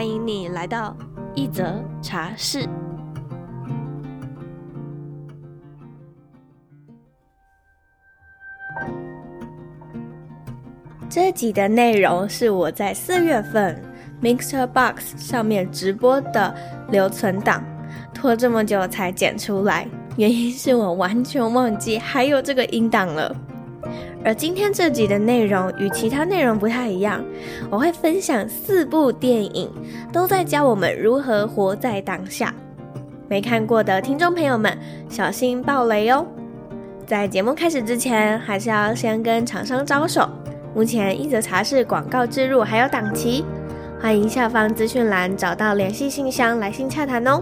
欢迎你来到一则茶室。这集的内容是我在四月份 MixerBox 上面直播的留存档，拖这么久才剪出来。原因是我完全忘记还有这个音档了，而今天这集的内容与其他内容不太一样，我会分享四部电影，都在教我们如何活在当下。没看过的听众朋友们，小心爆雷哦！在节目开始之前，还是要先跟厂商招手。目前一则茶室广告置入还有档期，欢迎下方资讯栏找到联系信箱来信洽谈哦。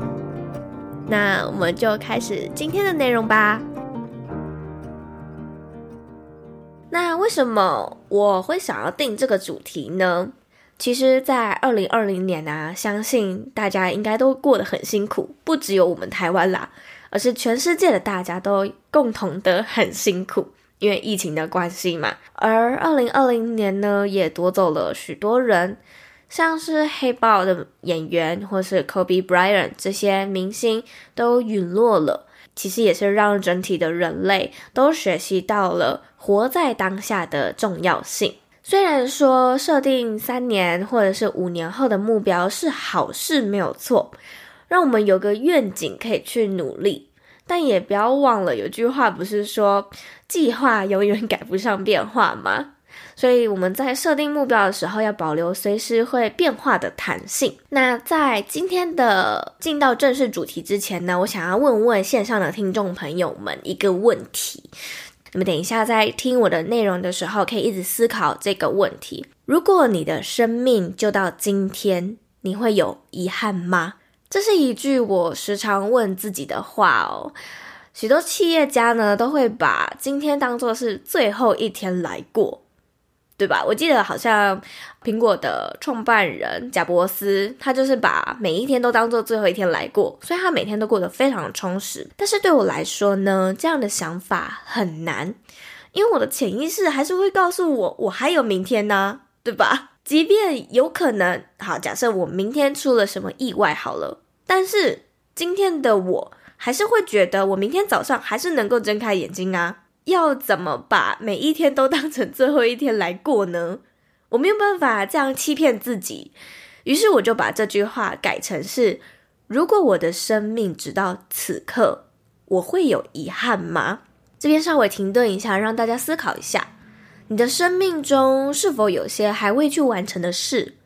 那我们就开始今天的内容吧。为什么我会想要定这个主题呢？其实，在二零二零年啊，相信大家应该都过得很辛苦，不只有我们台湾啦，而是全世界的大家都共同的很辛苦，因为疫情的关系嘛。而二零二零年呢，也夺走了许多人。像是黑豹的演员，或是 Kobe Bryant 这些明星都陨落了，其实也是让整体的人类都学习到了活在当下的重要性。虽然说设定三年或者是五年后的目标是好事，没有错，让我们有个愿景可以去努力，但也不要忘了有句话不是说计划永远赶不上变化吗？所以我们在设定目标的时候，要保留随时会变化的弹性。那在今天的进到正式主题之前呢，我想要问问线上的听众朋友们一个问题。你们等一下在听我的内容的时候，可以一直思考这个问题：如果你的生命就到今天，你会有遗憾吗？这是一句我时常问自己的话哦。许多企业家呢，都会把今天当作是最后一天来过。对吧？我记得好像苹果的创办人贾伯斯，他就是把每一天都当做最后一天来过，所以他每天都过得非常充实。但是对我来说呢，这样的想法很难，因为我的潜意识还是会告诉我，我还有明天呢，对吧？即便有可能，好，假设我明天出了什么意外好了，但是今天的我还是会觉得，我明天早上还是能够睁开眼睛啊。要怎么把每一天都当成最后一天来过呢？我没有办法这样欺骗自己，于是我就把这句话改成是：如果我的生命直到此刻，我会有遗憾吗？这边稍微停顿一下，让大家思考一下：你的生命中是否有些还未去完成的事，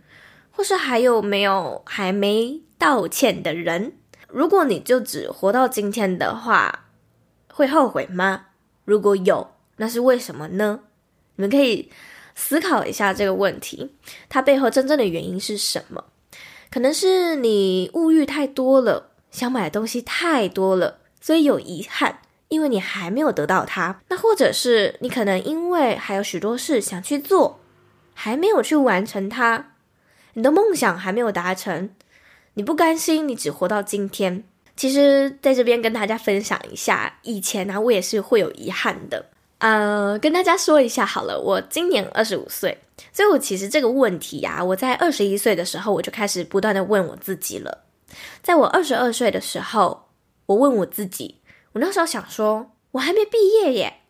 或是还有没有还没道歉的人？如果你就只活到今天的话，会后悔吗？如果有，那是为什么呢？你们可以思考一下这个问题，它背后真正的原因是什么？可能是你物欲太多了，想买的东西太多了，所以有遗憾，因为你还没有得到它。那或者是你可能因为还有许多事想去做，还没有去完成它，你的梦想还没有达成，你不甘心，你只活到今天。其实在这边跟大家分享一下，以前呢、我也是会有遗憾的。呃，跟大家说一下好了，我今年二十五岁，所以我其实这个问题呀、我在二十一岁的时候我就开始不断的问我自己了。在我二十二岁的时候，我问我自己，我那时候想说，我还没毕业耶，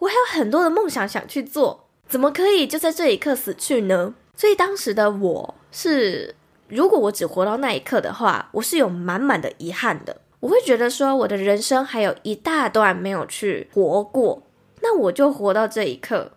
我还有很多的梦想想去做，怎么可以就在这一刻死去呢？所以当时的我是。如果我只活到那一刻的话，我是有满满的遗憾的。我会觉得说，我的人生还有一大段没有去活过，那我就活到这一刻，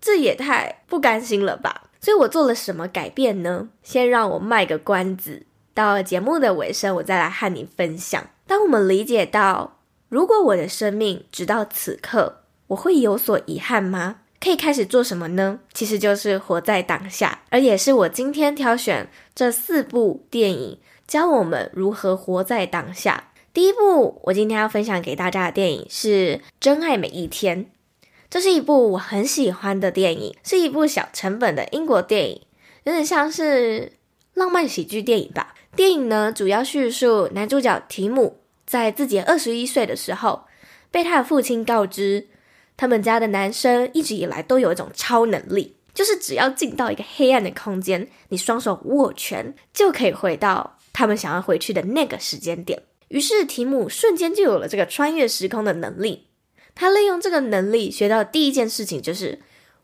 这也太不甘心了吧。所以我做了什么改变呢？先让我卖个关子，到节目的尾声，我再来和你分享。当我们理解到，如果我的生命直到此刻，我会有所遗憾吗？可以开始做什么呢？其实就是活在当下，而也是我今天挑选这四部电影教我们如何活在当下。第一部我今天要分享给大家的电影是《真爱每一天》，这是一部我很喜欢的电影，是一部小成本的英国电影，有点像是浪漫喜剧电影吧。电影呢，主要叙述男主角提姆在自己二十一岁的时候，被他的父亲告知，他们家的男生一直以来都有一种超能力，就是只要进到一个黑暗的空间，你双手握拳就可以回到他们想要回去的那个时间点。于是提姆瞬间就有了这个穿越时空的能力。他利用这个能力学到第一件事情就是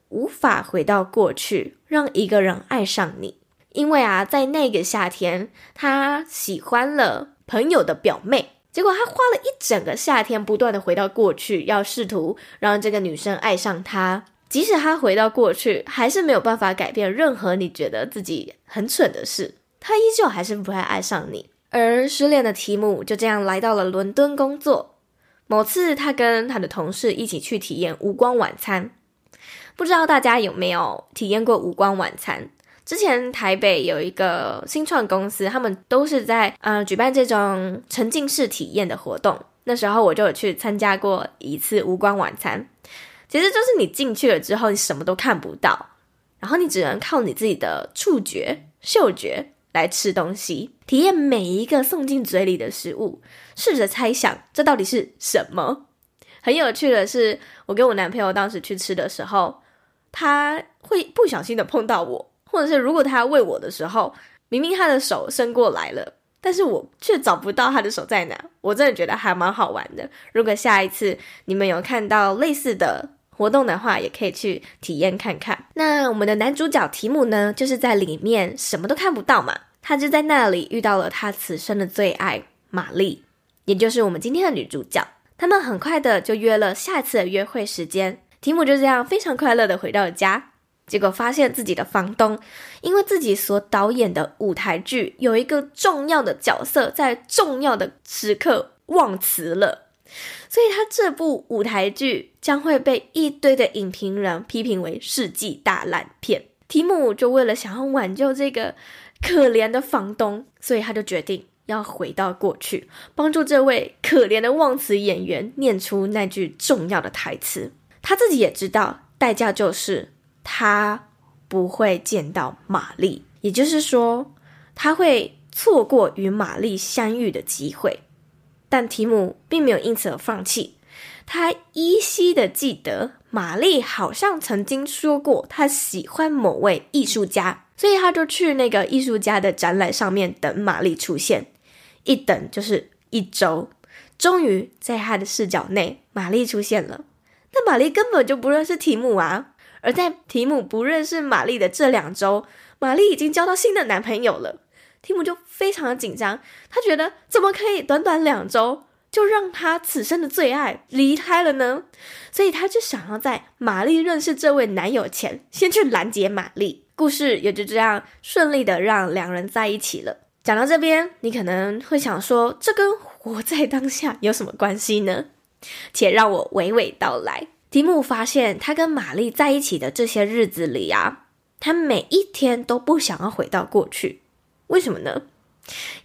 无法回到过去，让一个人爱上你。因为啊，在那个夏天，他喜欢了朋友的表妹，结果他花了一整个夏天，不断的回到过去，要试图让这个女生爱上他。即使他回到过去，还是没有办法改变任何你觉得自己很蠢的事，他依旧还是不会爱上你。而失恋的提姆就这样来到了伦敦工作。某次，他跟他的同事一起去体验无光晚餐，不知道大家有没有体验过无光晚餐？之前台北有一个新创公司，他们都是在呃举办这种沉浸式体验的活动。那时候我就有去参加过一次无光晚餐。其实就是你进去了之后，你什么都看不到，然后你只能靠你自己的触觉、嗅觉来吃东西，体验每一个送进嘴里的食物，试着猜想这到底是什么。很有趣的是，我跟我男朋友当时去吃的时候，他会不小心的碰到我。或者是如果他喂我的时候，明明他的手伸过来了，但是我却找不到他的手在哪，我真的觉得还蛮好玩的。如果下一次你们有看到类似的活动的话，也可以去体验看看。那我们的男主角提姆呢，就是在里面什么都看不到嘛，他就在那里遇到了他此生的最爱玛丽，也就是我们今天的女主角。他们很快的就约了下次的约会时间，提姆就这样非常快乐的回到了家。结果发现自己的房东，因为自己所导演的舞台剧有一个重要的角色在重要的时刻忘词了，所以他这部舞台剧将会被一堆的影评人批评为世纪大烂片。提姆就为了想要挽救这个可怜的房东，所以他就决定要回到过去，帮助这位可怜的忘词演员念出那句重要的台词。他自己也知道，代价就是。他不会见到玛丽，也就是说，他会错过与玛丽相遇的机会。但提姆并没有因此而放弃，他依稀的记得玛丽好像曾经说过他喜欢某位艺术家，所以他就去那个艺术家的展览上面等玛丽出现。一等就是一周，终于在他的视角内，玛丽出现了。但玛丽根本就不认识提姆啊。而在提姆不认识玛丽的这两周，玛丽已经交到新的男朋友了。提姆就非常的紧张，他觉得怎么可以短短两周就让他此生的最爱离开了呢？所以他就想要在玛丽认识这位男友前，先去拦截玛丽。故事也就这样顺利的让两人在一起了。讲到这边，你可能会想说，这跟活在当下有什么关系呢？且让我娓娓道来。提姆发现，他跟玛丽在一起的这些日子里啊，他每一天都不想要回到过去。为什么呢？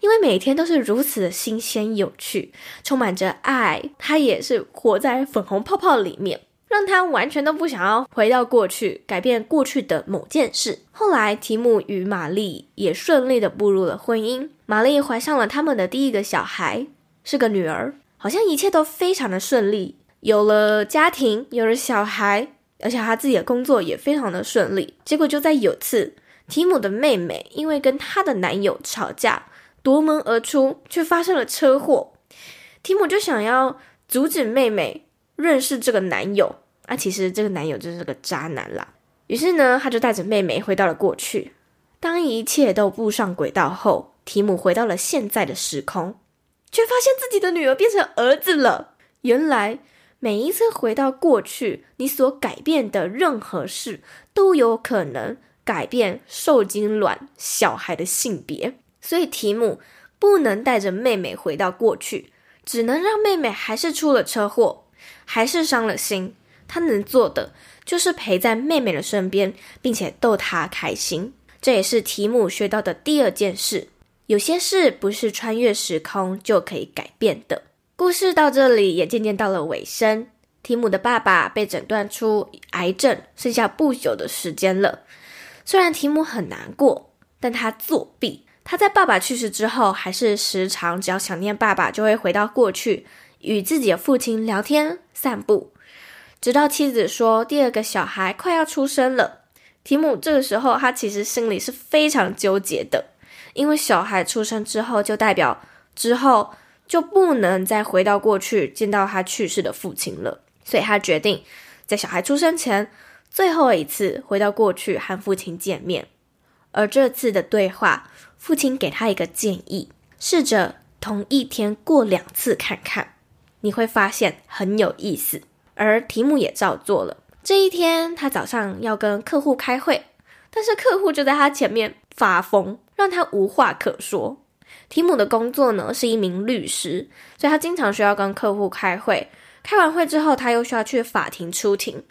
因为每天都是如此的新鲜有趣，充满着爱。他也是活在粉红泡泡里面，让他完全都不想要回到过去，改变过去的某件事。后来，提姆与玛丽也顺利的步入了婚姻。玛丽怀上了他们的第一个小孩，是个女儿，好像一切都非常的顺利。有了家庭，有了小孩，而且他自己的工作也非常的顺利。结果就在有次，提姆的妹妹因为跟她的男友吵架，夺门而出，却发生了车祸。提姆就想要阻止妹妹认识这个男友，啊，其实这个男友就是个渣男啦。于是呢，他就带着妹妹回到了过去。当一切都步上轨道后，提姆回到了现在的时空，却发现自己的女儿变成儿子了。原来。每一次回到过去，你所改变的任何事都有可能改变受精卵小孩的性别。所以提姆不能带着妹妹回到过去，只能让妹妹还是出了车祸，还是伤了心。他能做的就是陪在妹妹的身边，并且逗她开心。这也是提姆学到的第二件事：有些事不是穿越时空就可以改变的。故事到这里也渐渐到了尾声。提姆的爸爸被诊断出癌症，剩下不久的时间了。虽然提姆很难过，但他作弊。他在爸爸去世之后，还是时常只要想念爸爸，就会回到过去，与自己的父亲聊天、散步。直到妻子说第二个小孩快要出生了，提姆这个时候他其实心里是非常纠结的，因为小孩出生之后，就代表之后就不能再回到过去见到他去世的父亲了。所以他决定在小孩出生前最后一次回到过去和父亲见面。而这次的对话，父亲给他一个建议：试着同一天过两次看看，你会发现很有意思。而提姆也照做了。这一天，他早上要跟客户开会，但是客户就在他前面发疯，让他无话可说。提姆的工作呢，是一名律师，所以他经常需要跟客户开会。开完会之后，他又需要去法庭出庭，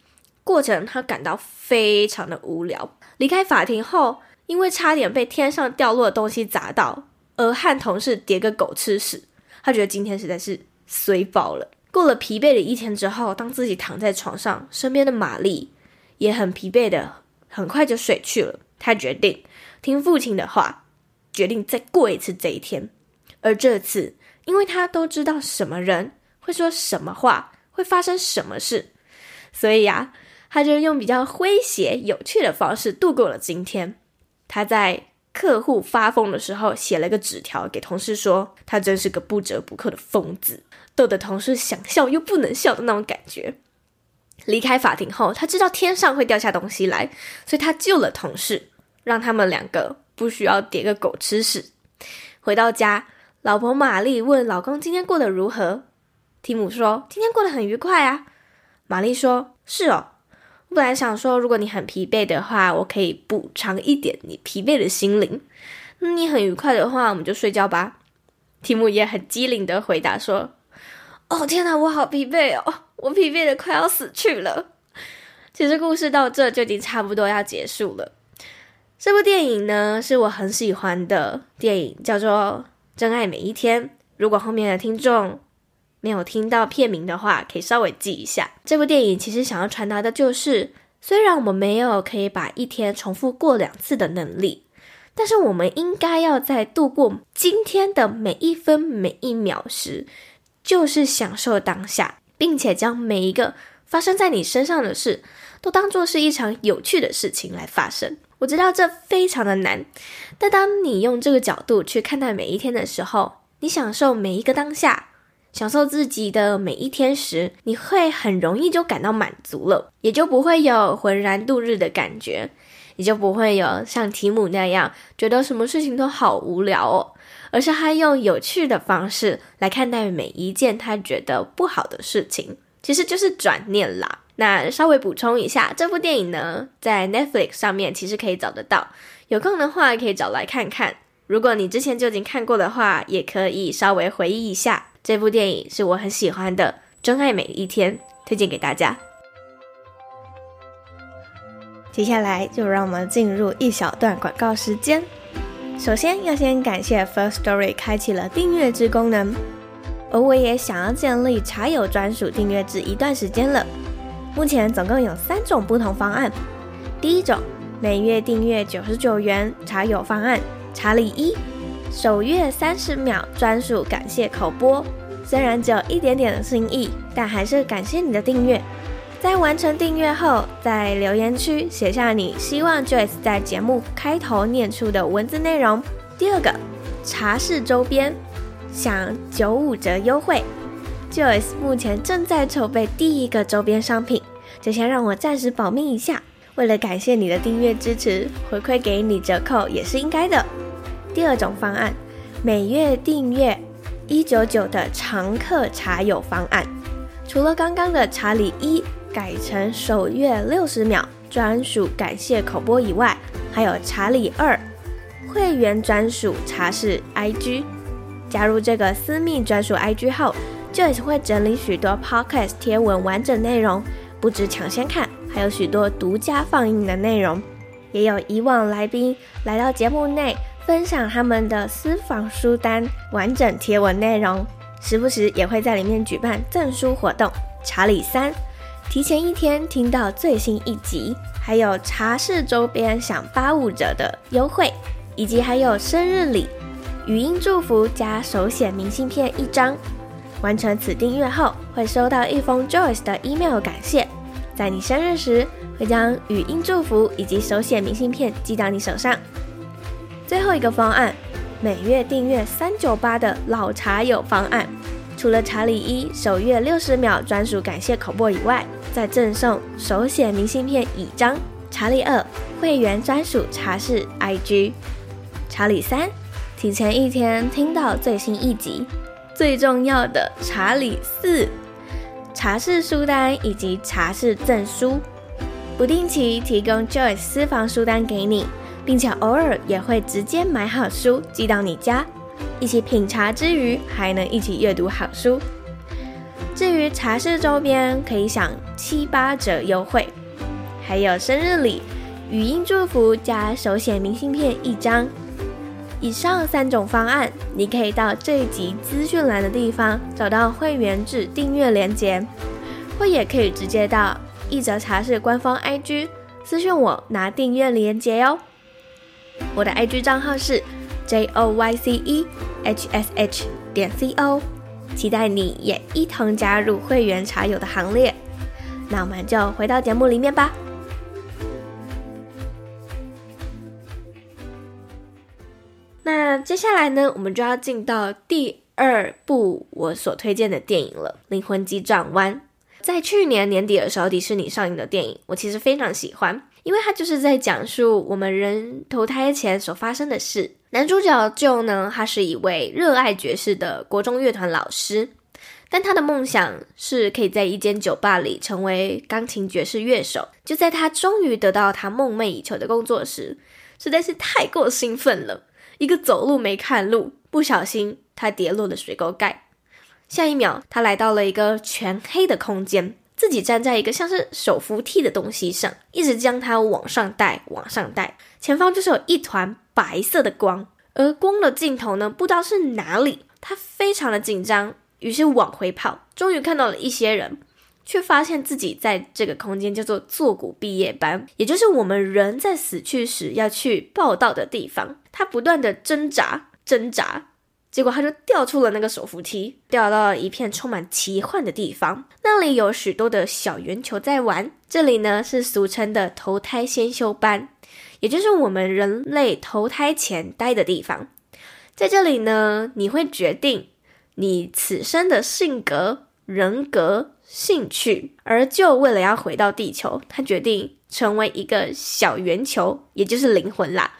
过程他感到非常的无聊。离开法庭后，因为差点被天上掉落的东西砸到，而和同事叠个狗吃屎，他觉得今天实在是衰爆了。过了疲惫的一天之后，当自己躺在床上，身边的玛丽也很疲惫的，很快就睡去了。他决定听父亲的话，决定再过一次这一天。而这次，因为他都知道什么人。会说什么话，会发生什么事，所以呀，他就用比较诙谐、有趣的方式度过了今天。他在客户发疯的时候写了个纸条给同事说，他真是个不折不扣的疯子，逗得同事想笑又不能笑的那种感觉。离开法庭后，他知道天上会掉下东西来，所以他救了同事，让他们两个不需要叠个狗吃屎。回到家，老婆玛丽问老公今天过得如何。提姆说：“今天过得很愉快啊。”玛丽说：“是哦，我本来想说，如果你很疲惫的话，我可以补偿一点你疲惫的心灵。那你很愉快的话，我们就睡觉吧。”提姆也很机灵的回答说：“哦，天哪，我好疲惫哦，我疲惫的快要死去了。”其实故事到这就已经差不多要结束了。这部电影呢，是我很喜欢的电影，叫做《真爱每一天》。如果后面的听众，没有听到片名的话，可以稍微记一下。这部电影其实想要传达的就是，虽然我们没有可以把一天重复过两次的能力，但是我们应该要在度过今天的每一分每一秒时，就是享受当下，并且将每一个发生在你身上的事，都当做是一场有趣的事情来发生。我知道这非常的难，但当你用这个角度去看待每一天的时候，你享受每一个当下。享受自己的每一天时，你会很容易就感到满足了，也就不会有浑然度日的感觉，也就不会有像提姆那样觉得什么事情都好无聊哦，而是他用有趣的方式来看待每一件他觉得不好的事情，其实就是转念啦。那稍微补充一下，这部电影呢，在 Netflix 上面其实可以找得到，有空的话可以找来看看。如果你之前就已经看过的话，也可以稍微回忆一下。这部电影是我很喜欢的，《真爱每一天》，推荐给大家。接下来就让我们进入一小段广告时间。首先要先感谢 First Story 开启了订阅制功能，而我也想要建立茶友专属订阅制一段时间了。目前总共有三种不同方案。第一种，每月订阅九十九元茶友方案，查理一。首月三十秒专属感谢口播，虽然只有一点点的心意，但还是感谢你的订阅。在完成订阅后，在留言区写下你希望 Joyce 在节目开头念出的文字内容。第二个，茶室周边享九五折优惠，Joyce 目前正在筹备第一个周边商品，这先让我暂时保密一下。为了感谢你的订阅支持，回馈给你折扣也是应该的。第二种方案，每月订阅一九九的常客茶友方案，除了刚刚的查理一改成首月六十秒专属感谢口播以外，还有查理二会员专属茶室 IG。加入这个私密专属 IG 后，Joyce 会整理许多 Podcast 贴文完整内容，不止抢先看，还有许多独家放映的内容，也有以往来宾来到节目内分享他们的私房书单完整贴文内容，时不时也会在里面举办赠书活动。查理三，提前一天听到最新一集，还有茶室周边享八五折的优惠，以及还有生日礼，语音祝福加手写明信片一张。完成此订阅后，会收到一封 Joyce 的 email 感谢，在你生日时会将语音祝福以及手写明信片寄到你手上。最后一个方案，每月订阅三九八的老茶友方案。除了查理一首月六十秒专属感谢口播以外，再赠送手写明信片一张。查理二会员专属茶室 IG。查理三提前一天听到最新一集。最重要的查理四茶室书单以及茶室赠书，不定期提供 Joyce 私房书单给你，并且偶尔也会直接买好书寄到你家。一起品茶之余，还能一起阅读好书。至于茶室周边，可以享七八折优惠，还有生日礼、语音祝福加手写明信片一张。以上三种方案，你可以到这一集资讯栏的地方找到会员制订阅链接，或也可以直接到一则茶室官方 IG 私讯我拿订阅连接哟。我的 IG 账号是 J O Y C E。h s h 点 c o，期待你也一同加入会员茶友的行列。那我们就回到节目里面吧。那接下来呢，我们就要进到第二部我所推荐的电影了，《灵魂急转弯》。在去年年底的时候，迪士尼上映的电影，我其实非常喜欢，因为它就是在讲述我们人投胎前所发生的事。男主角 Joe 呢，他是一位热爱爵士的国中乐团老师，但他的梦想是可以在一间酒吧里成为钢琴爵士乐手。就在他终于得到他梦寐以求的工作时，实在是太过兴奋了，一个走路没看路，不小心他跌落了水沟盖。下一秒，他来到了一个全黑的空间，自己站在一个像是手扶梯的东西上，一直将它往上带，往上带。前方就是有一团。白色的光，而光的尽头呢，不知道是哪里。他非常的紧张，于是往回跑。终于看到了一些人，却发现自己在这个空间叫做坐骨毕业班，也就是我们人在死去时要去报到的地方。他不断的挣扎，挣扎，结果他就掉出了那个手扶梯，掉到了一片充满奇幻的地方。那里有许多的小圆球在玩。这里呢，是俗称的投胎先修班。也就是我们人类投胎前待的地方，在这里呢，你会决定你此生的性格、人格、兴趣。而就为了要回到地球，他决定成为一个小圆球，也就是灵魂啦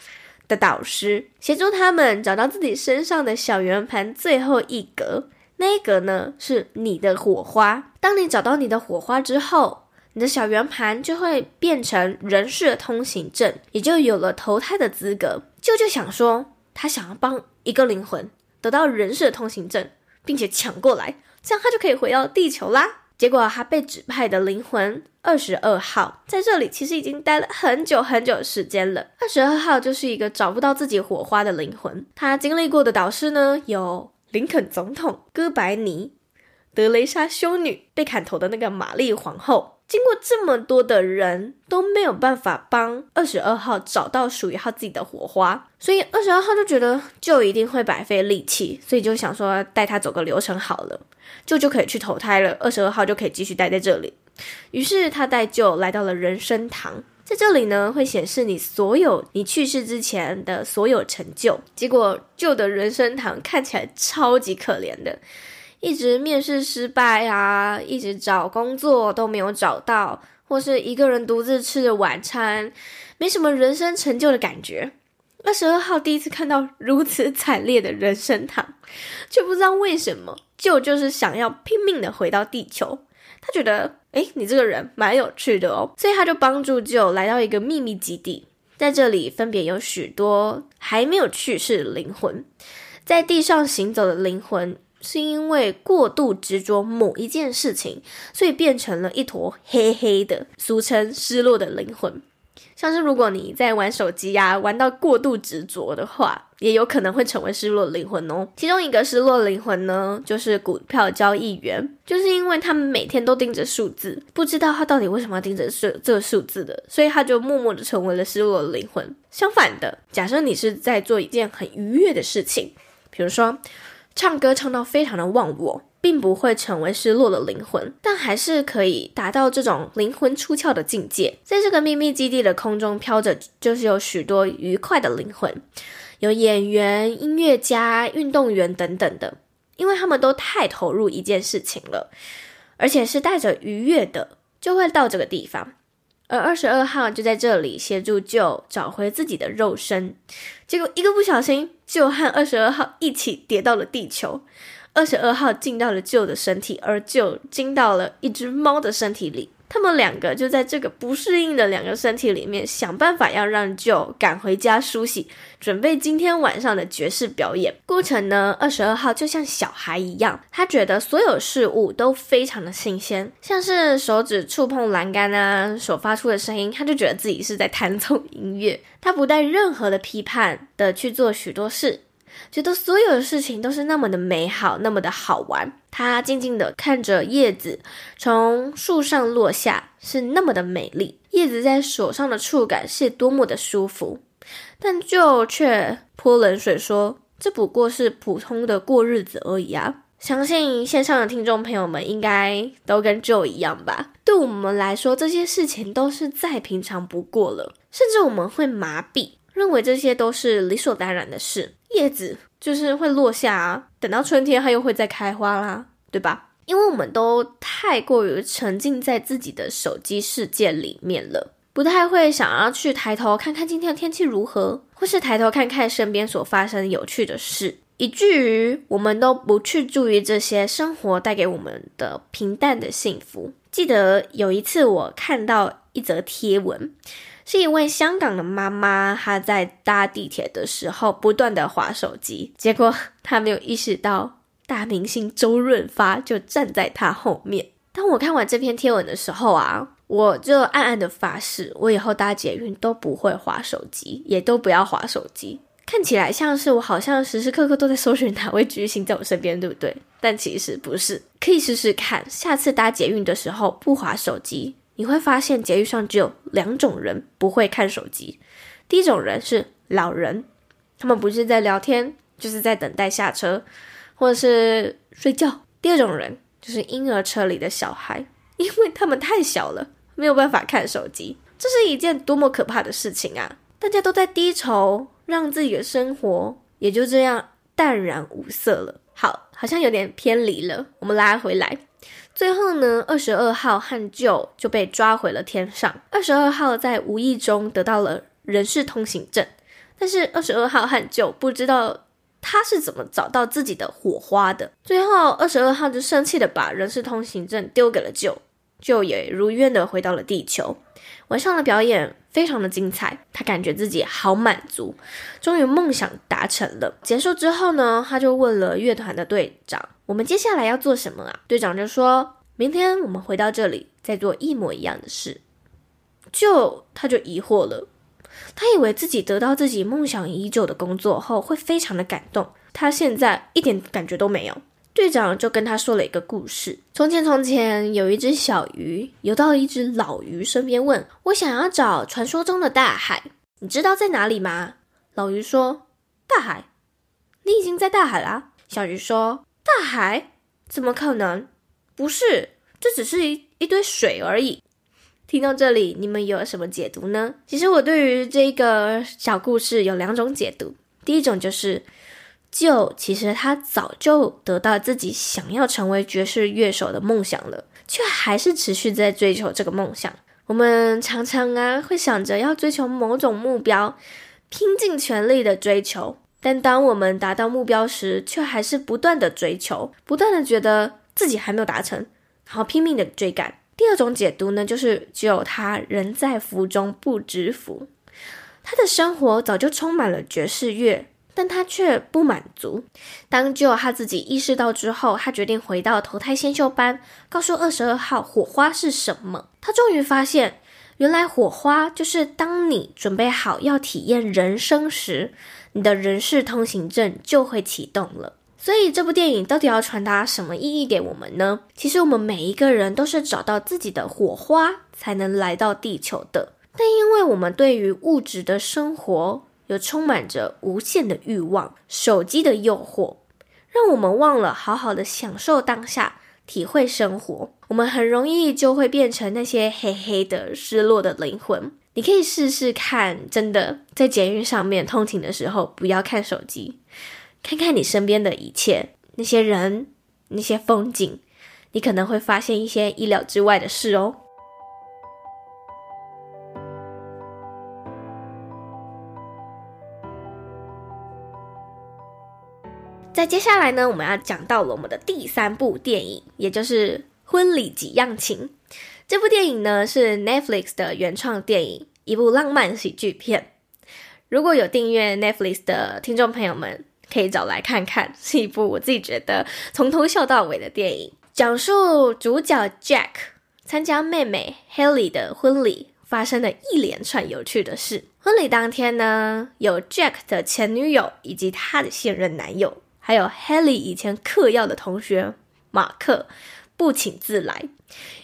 的导师，协助他们找到自己身上的小圆盘最后一格。那一格呢，是你的火花。当你找到你的火花之后，你的小圆盘就会变成人世的通行证，也就有了投胎的资格。舅舅想说，他想要帮一个灵魂得到人世的通行证，并且抢过来，这样他就可以回到地球啦。结果他被指派的灵魂二十二号在这里其实已经待了很久很久时间了。二十二号就是一个找不到自己火花的灵魂，他经历过的导师呢，有林肯总统、哥白尼、德雷莎修女、被砍头的那个玛丽皇后。经过这么多的人都没有办法帮二十二号找到属于他自己的火花，所以二十二号就觉得就一定会白费力气，所以就想说带他走个流程好了，就就可以去投胎了，二十二号就可以继续待在这里。于是他带就来到了人生堂，在这里呢会显示你所有你去世之前的所有成就。结果旧的人生堂看起来超级可怜的。一直面试失败啊，一直找工作都没有找到，或是一个人独自吃的晚餐，没什么人生成就的感觉。二十二号第一次看到如此惨烈的人生堂，却不知道为什么，就就是想要拼命的回到地球。他觉得，诶，你这个人蛮有趣的哦，所以他就帮助就来到一个秘密基地，在这里分别有许多还没有去世的灵魂，在地上行走的灵魂。是因为过度执着某一件事情，所以变成了一坨黑黑的，俗称失落的灵魂。像是如果你在玩手机呀、玩到过度执着的话，也有可能会成为失落灵魂哦。其中一个失落灵魂呢，就是股票交易员，就是因为他们每天都盯着数字，不知道他到底为什么要盯着这这个数字的，所以他就默默的成为了失落的灵魂。相反的，假设你是在做一件很愉悦的事情，比如说唱歌唱到非常的忘我。并不会成为失落的灵魂，但还是可以达到这种灵魂出窍的境界。在这个秘密基地的空中飘着，就是有许多愉快的灵魂，有演员、音乐家、运动员等等的，因为他们都太投入一件事情了，而且是带着愉悦的，就会到这个地方。而二十二号就在这里协助舅找回自己的肉身，结果一个不小心，就和二十二号一起跌到了地球。二十二号进到了舅的身体，而舅进到了一只猫的身体里。他们两个就在这个不适应的两个身体里面，想办法要让 Joe 赶回家梳洗，准备今天晚上的爵士表演。顾城呢，二十二号就像小孩一样，他觉得所有事物都非常的新鲜，像是手指触碰栏杆啊，手发出的声音，他就觉得自己是在弹奏音乐。他不带任何的批判的去做许多事。觉得所有的事情都是那么的美好，那么的好玩。他静静地看着叶子从树上落下，是那么的美丽。叶子在手上的触感是多么的舒服，但就却泼冷水说：“这不过是普通的过日子而已啊！”相信线上的听众朋友们应该都跟 Joe 一样吧？对我们来说，这些事情都是再平常不过了，甚至我们会麻痹。认为这些都是理所当然的事，叶子就是会落下啊，等到春天它又会再开花啦，对吧？因为我们都太过于沉浸在自己的手机世界里面了，不太会想要去抬头看看今天的天气如何，或是抬头看看身边所发生有趣的事，以至于我们都不去注意这些生活带给我们的平淡的幸福。记得有一次我看到一则贴文。是一位香港的妈妈，她在搭地铁的时候不断的滑手机，结果 她没有意识到大明星周润发就站在她后面。当我看完这篇贴文的时候啊，我就暗暗的发誓，我以后搭捷运都不会滑手机，也都不要滑手机。看起来像是我好像时时刻刻都在搜寻哪位巨星在我身边，对不对？但其实不是，可以试试看，下次搭捷运的时候不滑手机。你会发现，捷运上只有两种人不会看手机。第一种人是老人，他们不是在聊天，就是在等待下车，或者是睡觉。第二种人就是婴儿车里的小孩，因为他们太小了，没有办法看手机。这是一件多么可怕的事情啊！大家都在低头，让自己的生活也就这样淡然无色了。好，好像有点偏离了，我们拉回来。最后呢，二十二号和 Joe 就被抓回了天上。二十二号在无意中得到了人事通行证，但是二十二号和 Joe 不知道他是怎么找到自己的火花的。最后，二十二号就生气的把人事通行证丢给了 Joe，Joe 也如愿的回到了地球。晚上的表演非常的精彩，他感觉自己好满足，终于梦想达成了。结束之后呢，他就问了乐团的队长。我们接下来要做什么啊？队长就说：“明天我们回到这里，再做一模一样的事。”就他就疑惑了，他以为自己得到自己梦想已久的工作后会非常的感动，他现在一点感觉都没有。队长就跟他说了一个故事：从前从前，有一只小鱼游到一只老鱼身边，问：“我想要找传说中的大海，你知道在哪里吗？”老鱼说：“大海？你已经在大海啦。”小鱼说。大海？怎么可能？不是，这只是一一堆水而已。听到这里，你们有什么解读呢？其实我对于这个小故事有两种解读。第一种就是，就其实他早就得到自己想要成为爵士乐手的梦想了，却还是持续在追求这个梦想。我们常常啊会想着要追求某种目标，拼尽全力的追求。但当我们达到目标时，却还是不断的追求，不断的觉得自己还没有达成，然后拼命的追赶。第二种解读呢，就是只有他人在福中不知福，他的生活早就充满了爵士乐但他却不满足。当只有他自己意识到之后，他决定回到投胎先修班，告诉二十二号火花是什么。他终于发现，原来火花就是当你准备好要体验人生时，你的人事通行证就会启动了。所以这部电影到底要传达什么意义给我们呢？其实我们每一个人都是找到自己的火花才能来到地球的。但因为我们对于物质的生活有充满着无限的欲望，手机的诱惑，让我们忘了好好的享受当下，体会生活。我们很容易就会变成那些黑黑的、失落的灵魂。你可以试试看，真的在捷运上面通勤的时候，不要看手机。看看你身边的一切，那些人，那些风景，你可能会发现一些意料之外的事哦。在接下来呢，我们要讲到了我们的第三部电影，也就是《婚礼几样情》。这部电影呢是 Netflix 的原创电影，一部浪漫喜剧片。如果有订阅 Netflix 的听众朋友们，可以找来看看，是一部我自己觉得从头笑到尾的电影，讲述主角 Jack 参加妹妹 Haley 的婚礼发生的一连串有趣的事。婚礼当天呢，有 Jack 的前女友以及他的现任男友，还有 Haley 以前嗑药的同学马克不请自来，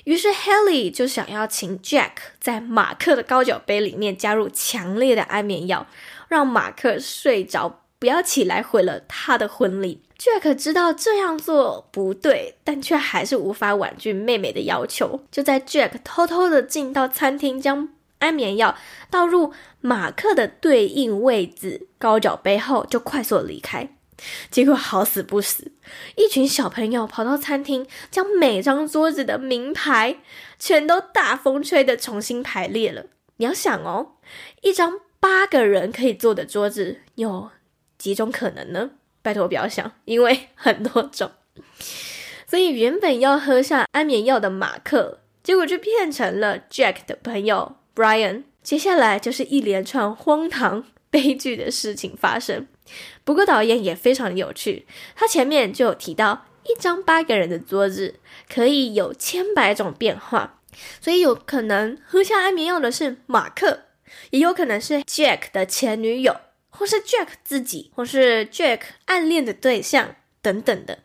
于是 Haley 就想要请 Jack 在马克的高脚杯里面加入强烈的安眠药，让马克睡着。不要起来毁了他的婚礼。Jack 知道这样做不对，但却还是无法婉拒妹妹的要求。就在 Jack 偷偷的进到餐厅，将安眠药倒入马克的对应位置高脚杯后，就快速离开。结果好死不死，一群小朋友跑到餐厅，将每张桌子的名牌全都大风吹的重新排列了。你要想哦，一张八个人可以坐的桌子有。几种可能呢？拜托不要想，因为很多种。所以原本要喝下安眠药的马克，结果就变成了 Jack 的朋友 Brian。接下来就是一连串荒唐悲剧的事情发生。不过导演也非常有趣，他前面就有提到，一张八个人的桌子可以有千百种变化，所以有可能喝下安眠药的是马克，也有可能是 Jack 的前女友。或是 Jack 自己，或是 Jack 暗恋的对象等等的，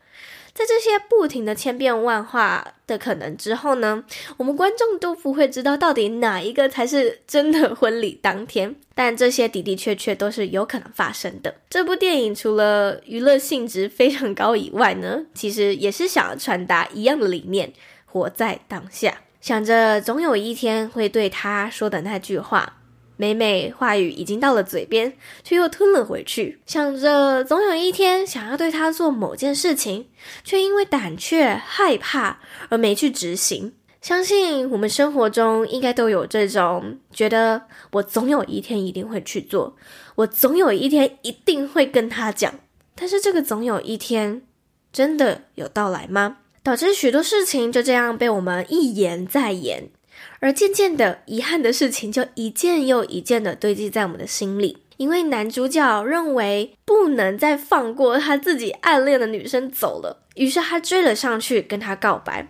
在这些不停的千变万化的可能之后呢，我们观众都不会知道到底哪一个才是真的婚礼当天。但这些的的确确都是有可能发生的。这部电影除了娱乐性质非常高以外呢，其实也是想要传达一样的理念：活在当下，想着总有一天会对他说的那句话。每每话语已经到了嘴边，却又吞了回去，想着总有一天想要对他做某件事情，却因为胆怯害怕而没去执行。相信我们生活中应该都有这种觉得，我总有一天一定会去做，我总有一天一定会跟他讲。但是这个总有一天真的有到来吗？导致许多事情就这样被我们一延再延。而渐渐的，遗憾的事情就一件又一件的堆积在我们的心里，因为男主角认为不能再放过他自己暗恋的女生走了，于是他追了上去跟她告白。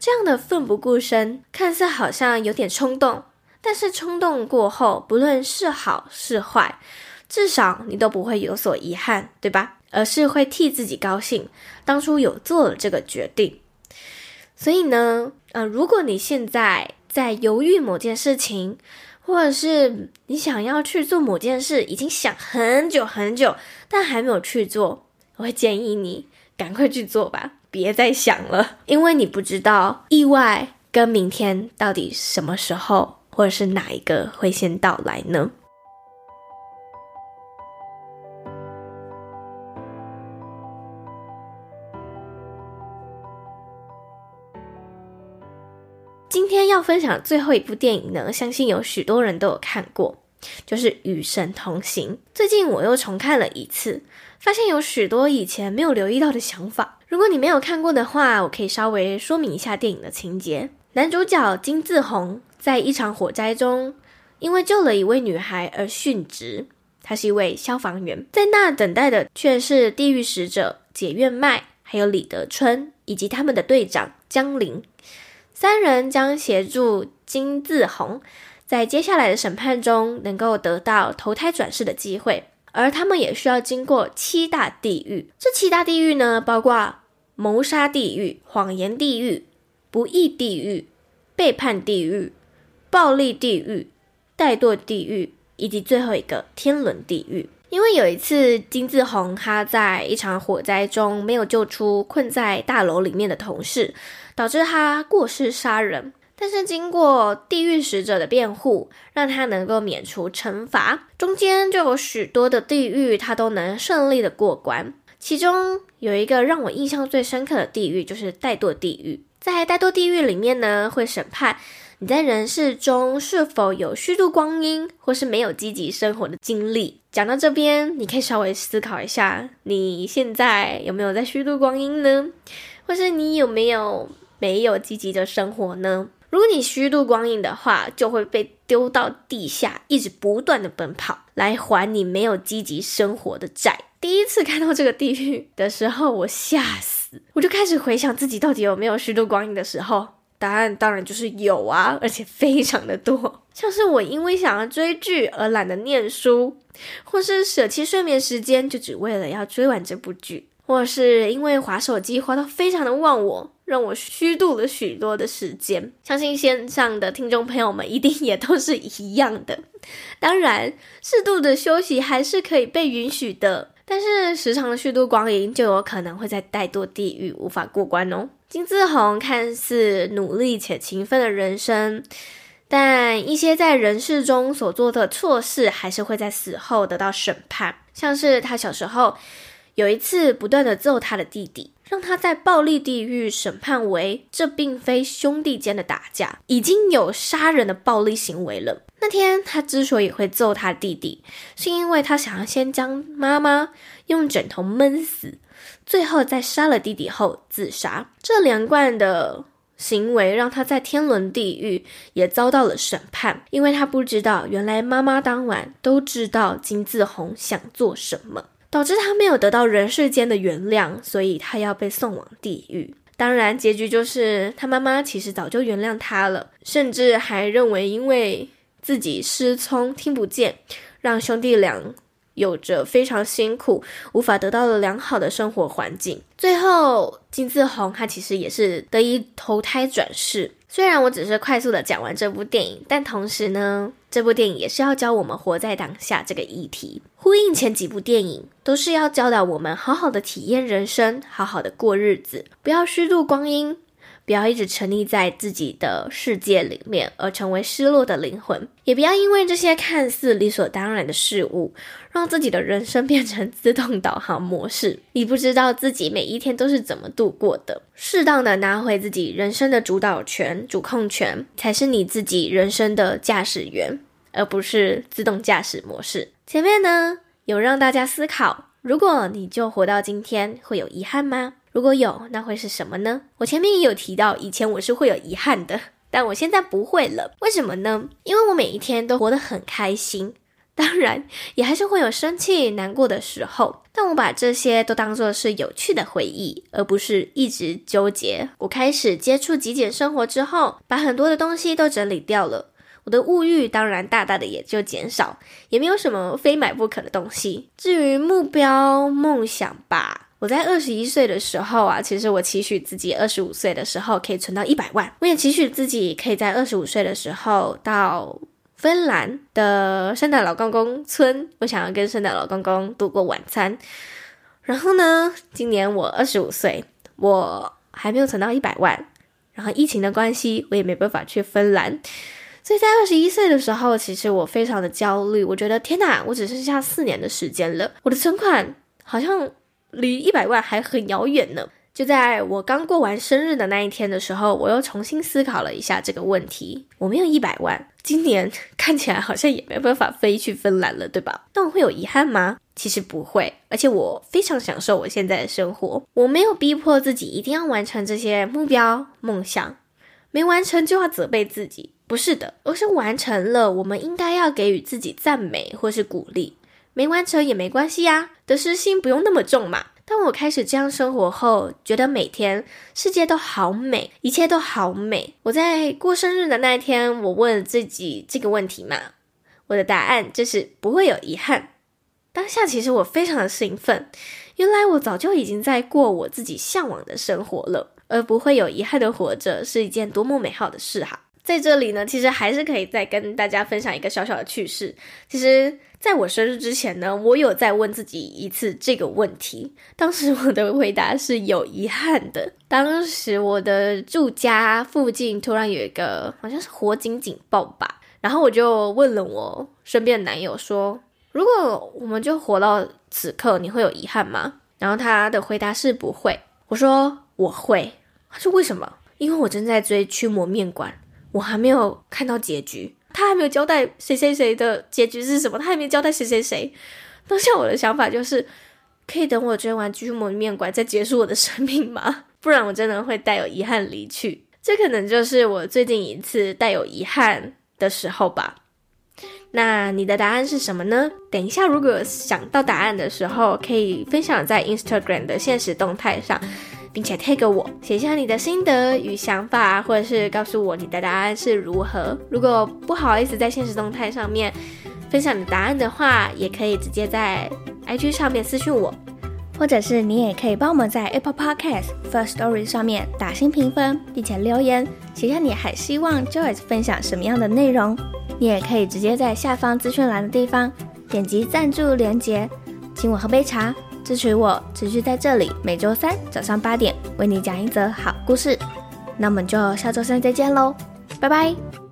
这样的奋不顾身，看似好像有点冲动，但是冲动过后，不论是好是坏，至少你都不会有所遗憾，对吧？而是会替自己高兴，当初有做了这个决定。所以呢，呃，如果你现在在犹豫某件事情，或者是你想要去做某件事，已经想很久很久，但还没有去做，我会建议你赶快去做吧，别再想了，因为你不知道意外跟明天到底什么时候，或者是哪一个会先到来呢？要分享最后一部电影呢，相信有许多人都有看过，就是《与神同行》。最近我又重看了一次，发现有许多以前没有留意到的想法。如果你没有看过的话，我可以稍微说明一下电影的情节。男主角金志宏在一场火灾中，因为救了一位女孩而殉职，他是一位消防员，在那等待的却是地狱使者解怨麦，还有李德春以及他们的队长江林。三人将协助金志宏在接下来的审判中能够得到投胎转世的机会，而他们也需要经过七大地狱。这七大地狱呢，包括谋杀地狱、谎言地狱、不义地狱、背叛地狱、暴力地狱、怠惰地狱。以及最后一个天伦地狱，因为有一次金志宏他在一场火灾中没有救出困在大楼里面的同事，导致他过失杀人。但是经过地狱使者的辩护，让他能够免除惩罚。中间就有许多的地狱，他都能顺利的过关。其中有一个让我印象最深刻的地狱，就是怠惰地狱。在怠惰地狱里面呢，会审判。你在人世中是否有虚度光阴，或是没有积极生活的经历？讲到这边，你可以稍微思考一下，你现在有没有在虚度光阴呢？或是你有没有没有积极的生活呢？如果你虚度光阴的话，就会被丢到地下，一直不断的奔跑，来还你没有积极生活的债。第一次看到这个地狱的时候，我吓死，我就开始回想自己到底有没有虚度光阴的时候。答案当然就是有啊，而且非常的多。像是我因为想要追剧而懒得念书，或是舍弃睡眠时间就只为了要追完这部剧，或是因为滑手机滑到非常的忘我，让我虚度了许多的时间。相信线上的听众朋友们一定也都是一样的。当然，适度的休息还是可以被允许的，但是时常的虚度光阴就有可能会在怠惰地狱无法过关哦。金志宏看似努力且勤奋的人生，但一些在人世中所做的错事，还是会在死后得到审判。像是他小时候有一次不断的揍他的弟弟，让他在暴力地狱审判为这并非兄弟间的打架，已经有杀人的暴力行为了。那天他之所以会揍他弟弟，是因为他想要先将妈妈用枕头闷死。最后在杀了弟弟后自杀，这连贯的行为让他在天伦地狱也遭到了审判，因为他不知道原来妈妈当晚都知道金志宏想做什么，导致他没有得到人世间的原谅，所以他要被送往地狱。当然，结局就是他妈妈其实早就原谅他了，甚至还认为因为自己失聪听不见，让兄弟俩。有着非常辛苦，无法得到了良好的生活环境。最后，金志宏他其实也是得以投胎转世。虽然我只是快速的讲完这部电影，但同时呢，这部电影也是要教我们活在当下这个议题，呼应前几部电影，都是要教导我们好好的体验人生，好好的过日子，不要虚度光阴。不要一直沉溺在自己的世界里面，而成为失落的灵魂；也不要因为这些看似理所当然的事物，让自己的人生变成自动导航模式。你不知道自己每一天都是怎么度过的。适当的拿回自己人生的主导权、主控权，才是你自己人生的驾驶员，而不是自动驾驶模式。前面呢，有让大家思考：如果你就活到今天，会有遗憾吗？如果有，那会是什么呢？我前面也有提到，以前我是会有遗憾的，但我现在不会了。为什么呢？因为我每一天都活得很开心，当然也还是会有生气、难过的时候，但我把这些都当作是有趣的回忆，而不是一直纠结。我开始接触极简生活之后，把很多的东西都整理掉了，我的物欲当然大大的也就减少，也没有什么非买不可的东西。至于目标、梦想吧。我在二十一岁的时候啊，其实我期许自己二十五岁的时候可以存到一百万。我也期许自己可以在二十五岁的时候到芬兰的圣诞老公公村，我想要跟圣诞老公公度过晚餐。然后呢，今年我二十五岁，我还没有存到一百万。然后疫情的关系，我也没办法去芬兰。所以在二十一岁的时候，其实我非常的焦虑。我觉得天哪，我只剩下四年的时间了，我的存款好像。离一百万还很遥远呢。就在我刚过完生日的那一天的时候，我又重新思考了一下这个问题。我没有一百万，今年 看起来好像也没办法飞去芬兰了，对吧？那我会有遗憾吗？其实不会，而且我非常享受我现在的生活。我没有逼迫自己一定要完成这些目标梦想，没完成就要责备自己，不是的，而是完成了，我们应该要给予自己赞美或是鼓励。没完成也没关系啊，得失心不用那么重嘛。当我开始这样生活后，觉得每天世界都好美，一切都好美。我在过生日的那一天，我问自己这个问题嘛，我的答案就是不会有遗憾。当下其实我非常的兴奋，原来我早就已经在过我自己向往的生活了，而不会有遗憾的活着是一件多么美好的事哈。在这里呢，其实还是可以再跟大家分享一个小小的趣事。其实，在我生日之前呢，我有在问自己一次这个问题。当时我的回答是有遗憾的。当时我的住家附近突然有一个好像是火警警报吧，然后我就问了我身边的男友说：“如果我们就活到此刻，你会有遗憾吗？”然后他的回答是不会。我说我会。他说为什么？因为我正在追《驱魔面馆》。我还没有看到结局，他还没有交代谁谁谁的结局是什么，他还没交代谁谁谁。当下我的想法就是，可以等我追完《巨魔面馆》再结束我的生命吗？不然我真的会带有遗憾离去。这可能就是我最近一次带有遗憾的时候吧。那你的答案是什么呢？等一下，如果想到答案的时候，可以分享在 Instagram 的现实动态上。并且 tag 我，写下你的心得与想法，或者是告诉我你的答案是如何。如果不好意思在现实动态上面分享你的答案的话，也可以直接在 IG 上面私信我，或者是你也可以帮我们在 Apple Podcast First Story 上面打星评分，并且留言写下你还希望 Joyce 分享什么样的内容。你也可以直接在下方资讯栏的地方点击赞助连结，请我喝杯茶。支持我，持续在这里，每周三早上八点为你讲一则好故事。那我们就下周三再见喽，拜拜。